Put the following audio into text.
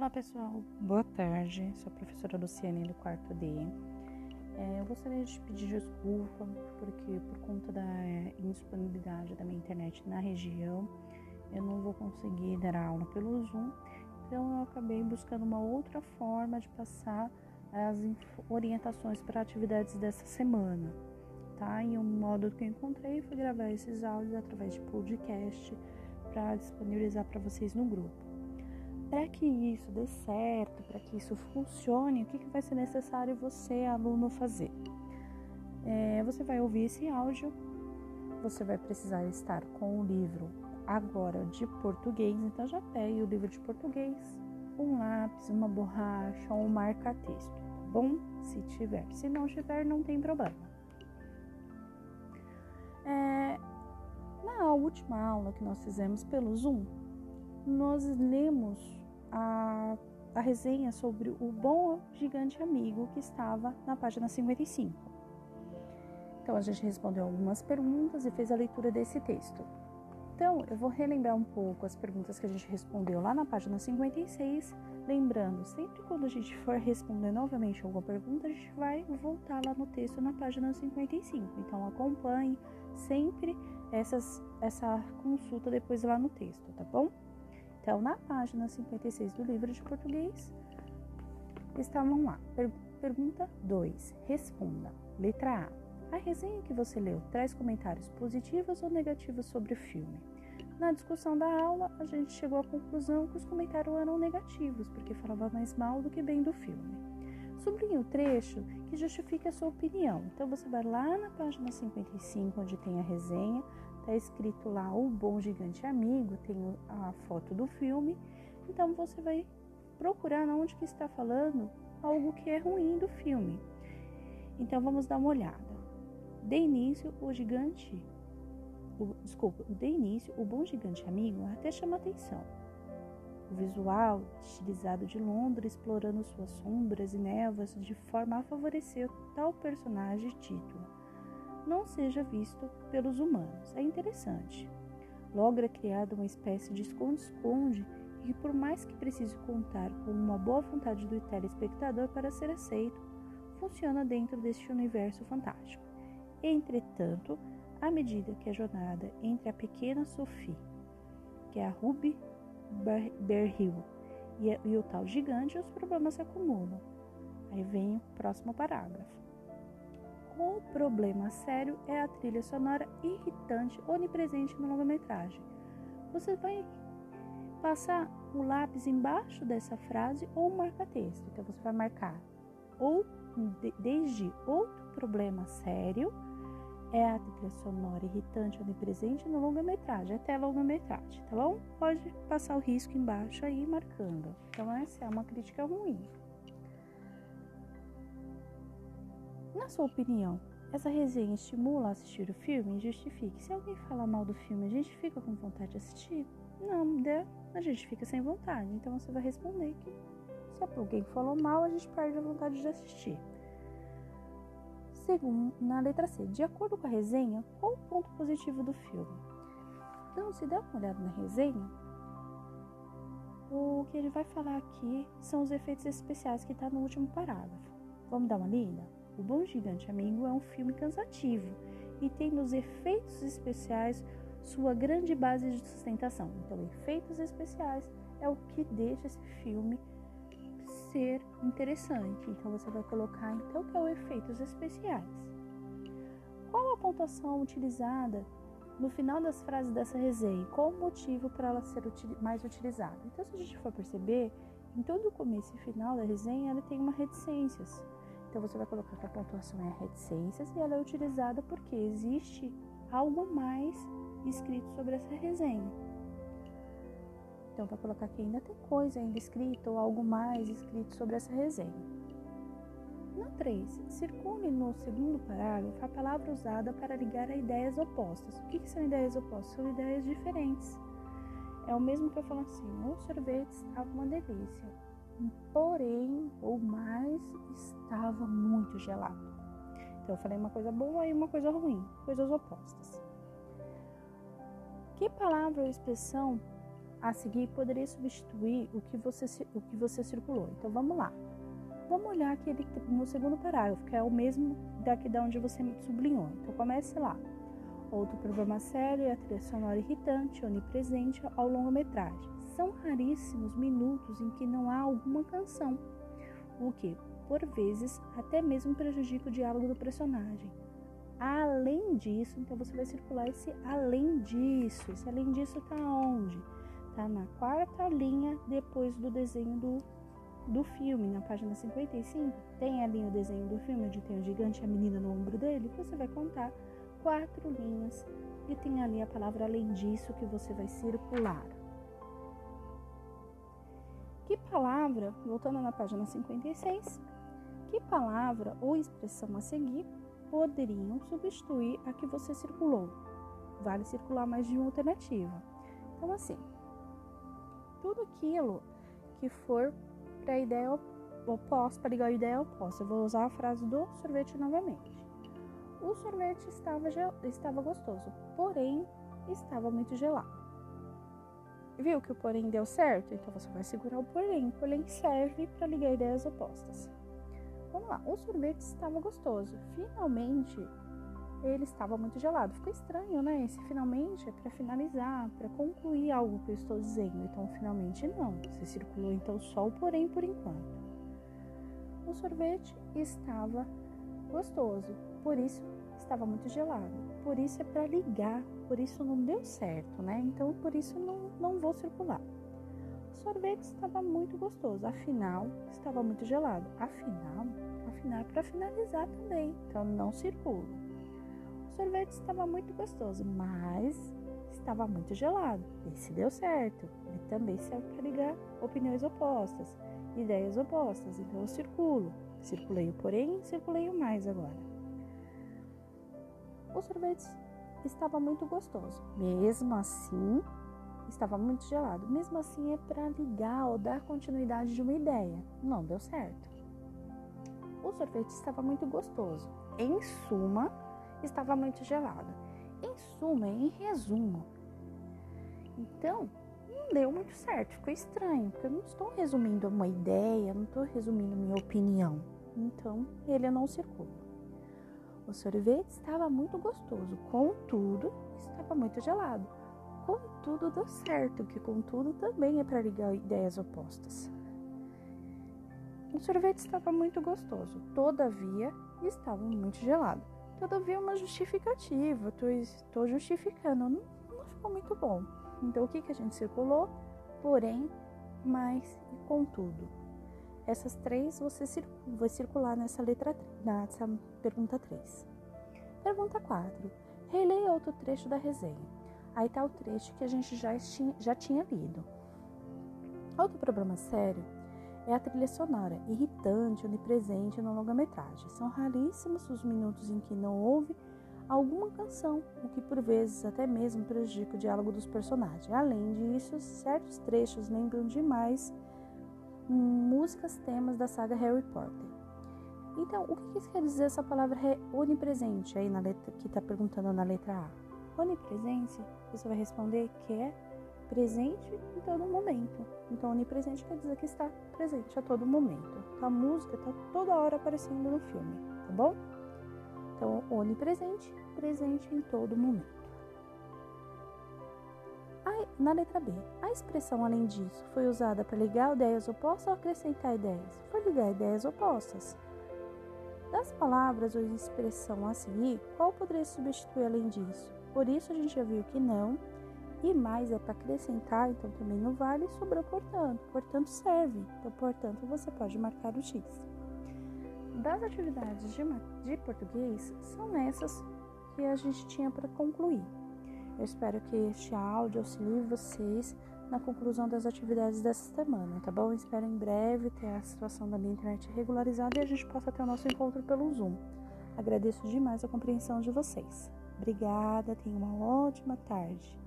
Olá pessoal, boa tarde. Sou a professora Luciane do quarto D. É, eu gostaria de pedir desculpa porque por conta da indisponibilidade da minha internet na região, eu não vou conseguir dar aula pelo Zoom. Então eu acabei buscando uma outra forma de passar as orientações para atividades dessa semana, tá? E o modo que eu encontrei foi gravar esses áudios através de podcast para disponibilizar para vocês no grupo. Para que isso dê certo, para que isso funcione, o que, que vai ser necessário você, aluno, fazer? É, você vai ouvir esse áudio, você vai precisar estar com o livro agora de português, então já pegue o livro de português, um lápis, uma borracha ou um marca-texto, tá bom? Se tiver. Se não tiver, não tem problema. É, na última aula que nós fizemos pelo Zoom, nós lemos a, a resenha sobre o bom gigante amigo que estava na página 55. Então a gente respondeu algumas perguntas e fez a leitura desse texto. Então eu vou relembrar um pouco as perguntas que a gente respondeu lá na página 56. Lembrando, sempre quando a gente for responder novamente alguma pergunta, a gente vai voltar lá no texto na página 55. Então acompanhe sempre essas, essa consulta depois lá no texto, tá bom? Então, na página 56 do livro de português, estavam lá. Per pergunta 2. Responda. Letra A. A resenha que você leu traz comentários positivos ou negativos sobre o filme? Na discussão da aula, a gente chegou à conclusão que os comentários eram negativos, porque falava mais mal do que bem do filme. Sublinhe o trecho que justifica a sua opinião. Então você vai lá na página 55, onde tem a resenha, Tá escrito lá o bom gigante amigo, tem a foto do filme. Então você vai procurar onde que está falando algo que é ruim do filme. Então vamos dar uma olhada. De início, o gigante, o, desculpa, de início, o bom gigante amigo até chama atenção. O visual, estilizado de Londres, explorando suas sombras e névoas de forma a favorecer tal personagem título não seja visto pelos humanos. É interessante. Logo é criada uma espécie de esconde-esconde e por mais que precise contar com uma boa vontade do telespectador para ser aceito, funciona dentro deste universo fantástico. Entretanto, à medida que a jornada entre a pequena Sophie, que é a Ruby Berhill, e, e o tal gigante, os problemas se acumulam. Aí vem o próximo parágrafo. O problema sério é a trilha sonora irritante onipresente no longa-metragem. Você vai passar o lápis embaixo dessa frase ou marca-texto. Então você vai marcar ou de, desde outro problema sério é a trilha sonora irritante onipresente no longa-metragem, até longa-metragem, tá bom? Pode passar o risco embaixo aí marcando. Então essa é uma crítica ruim. Na sua opinião, essa resenha estimula a assistir o filme? Justifique. Se alguém falar mal do filme, a gente fica com vontade de assistir? Não, a gente fica sem vontade. Então você vai responder que se alguém falou mal, a gente perde a vontade de assistir. Segundo, na letra C, de acordo com a resenha, qual o ponto positivo do filme? Então, se der uma olhada na resenha, o que ele vai falar aqui são os efeitos especiais que está no último parágrafo. Vamos dar uma lida? O Bom Gigante Amigo é um filme cansativo e tem nos efeitos especiais sua grande base de sustentação. Então, efeitos especiais é o que deixa esse filme ser interessante. Então, você vai colocar então que é o efeitos especiais. Qual a pontuação utilizada no final das frases dessa resenha? Qual o motivo para ela ser mais utilizada? Então, se a gente for perceber, em todo o começo e final da resenha, ela tem uma reticências. Então você vai colocar que a pontuação é reticências e ela é utilizada porque existe algo mais escrito sobre essa resenha. Então vai colocar que ainda tem coisa ainda escrita ou algo mais escrito sobre essa resenha. No 3, circule no segundo parágrafo a palavra usada para ligar a ideias opostas. O que, que são ideias opostas? São ideias diferentes. É o mesmo que eu falo assim: o sorvete estava uma delícia porém, ou mais, estava muito gelado. Então eu falei uma coisa boa e uma coisa ruim, coisas opostas. Que palavra ou expressão a seguir poderia substituir o que você, o que você circulou. Então vamos lá. Vamos olhar aqui no segundo parágrafo, que é o mesmo daqui da onde você sublinhou. Então comece lá. Outro problema sério é a trilha sonora irritante, onipresente ao longa-metragem. São raríssimos minutos em que não há alguma canção, o que, por vezes, até mesmo prejudica o diálogo do personagem. Além disso, então você vai circular esse além disso. Esse além disso está onde? Está na quarta linha depois do desenho do, do filme, na página 55. Tem ali o desenho do filme onde tem o gigante e a menina no ombro dele. Você vai contar quatro linhas e tem ali a palavra além disso que você vai circular. Que palavra, voltando na página 56, que palavra ou expressão a seguir poderiam substituir a que você circulou? Vale circular mais de uma alternativa. Então, assim, tudo aquilo que for para a ideia oposta, para ligar a ideia oposta. Eu vou usar a frase do sorvete novamente. O sorvete estava, estava gostoso, porém estava muito gelado. Viu que o porém deu certo? Então você vai segurar o porém. O porém serve para ligar ideias opostas. Vamos lá. O sorvete estava gostoso. Finalmente, ele estava muito gelado. Ficou estranho, né? Esse finalmente é para finalizar, para concluir algo que eu estou dizendo. Então, finalmente não. Você circulou então só o porém por enquanto. O sorvete estava gostoso, por isso estava muito gelado. Por isso é para ligar, por isso não deu certo, né? Então por isso não, não vou circular. O sorvete estava muito gostoso, afinal estava muito gelado. Afinal, afinal é para finalizar também, então não circulo. O sorvete estava muito gostoso, mas estava muito gelado. Esse deu certo. Ele também serve para ligar opiniões opostas, ideias opostas. Então eu circulo. Circulei o porém, circulei o mais agora. O sorvete estava muito gostoso. Mesmo assim, estava muito gelado. Mesmo assim, é para ligar ou dar continuidade de uma ideia. Não deu certo. O sorvete estava muito gostoso. Em suma, estava muito gelado. Em suma, em resumo. Então, não deu muito certo, ficou estranho, porque eu não estou resumindo uma ideia, não estou resumindo minha opinião. Então, ele não circula. O sorvete estava muito gostoso, contudo, estava muito gelado. Contudo, deu certo, que contudo também é para ligar ideias opostas. O sorvete estava muito gostoso, todavia estava muito gelado. Todavia, uma justificativa, estou justificando, não, não ficou muito bom. Então, o que, que a gente circulou? Porém, mas e contudo. Essas três você vai circular nessa letra nessa pergunta 3. Pergunta 4. Releia outro trecho da resenha. Aí está o trecho que a gente já, já tinha lido. Outro problema sério é a trilha sonora, irritante, onipresente no longa-metragem. São raríssimos os minutos em que não houve alguma canção, o que por vezes até mesmo prejudica o diálogo dos personagens. Além disso, certos trechos lembram demais músicas temas da saga Harry Potter. Então, o que isso quer dizer essa palavra onipresente aí na letra que está perguntando na letra A? Onipresente, você vai responder que é presente em todo momento. Então, onipresente quer dizer que está presente a todo momento. Então, a música está toda hora aparecendo no filme, tá bom? Então, onipresente, presente em todo momento. Na letra B, a expressão além disso foi usada para ligar ideias opostas ou acrescentar ideias? Foi ligar ideias opostas. Das palavras ou expressão a seguir, qual poderia substituir além disso? Por isso a gente já viu que não, e mais é para acrescentar, então também não vale, sobrou portanto. Portanto serve, então portanto você pode marcar o X das atividades de, de português são essas que a gente tinha para concluir. Eu espero que este áudio auxilie vocês na conclusão das atividades dessa semana, tá bom? Espero em breve ter a situação da minha internet regularizada e a gente possa ter o nosso encontro pelo Zoom. Agradeço demais a compreensão de vocês. Obrigada, tenha uma ótima tarde.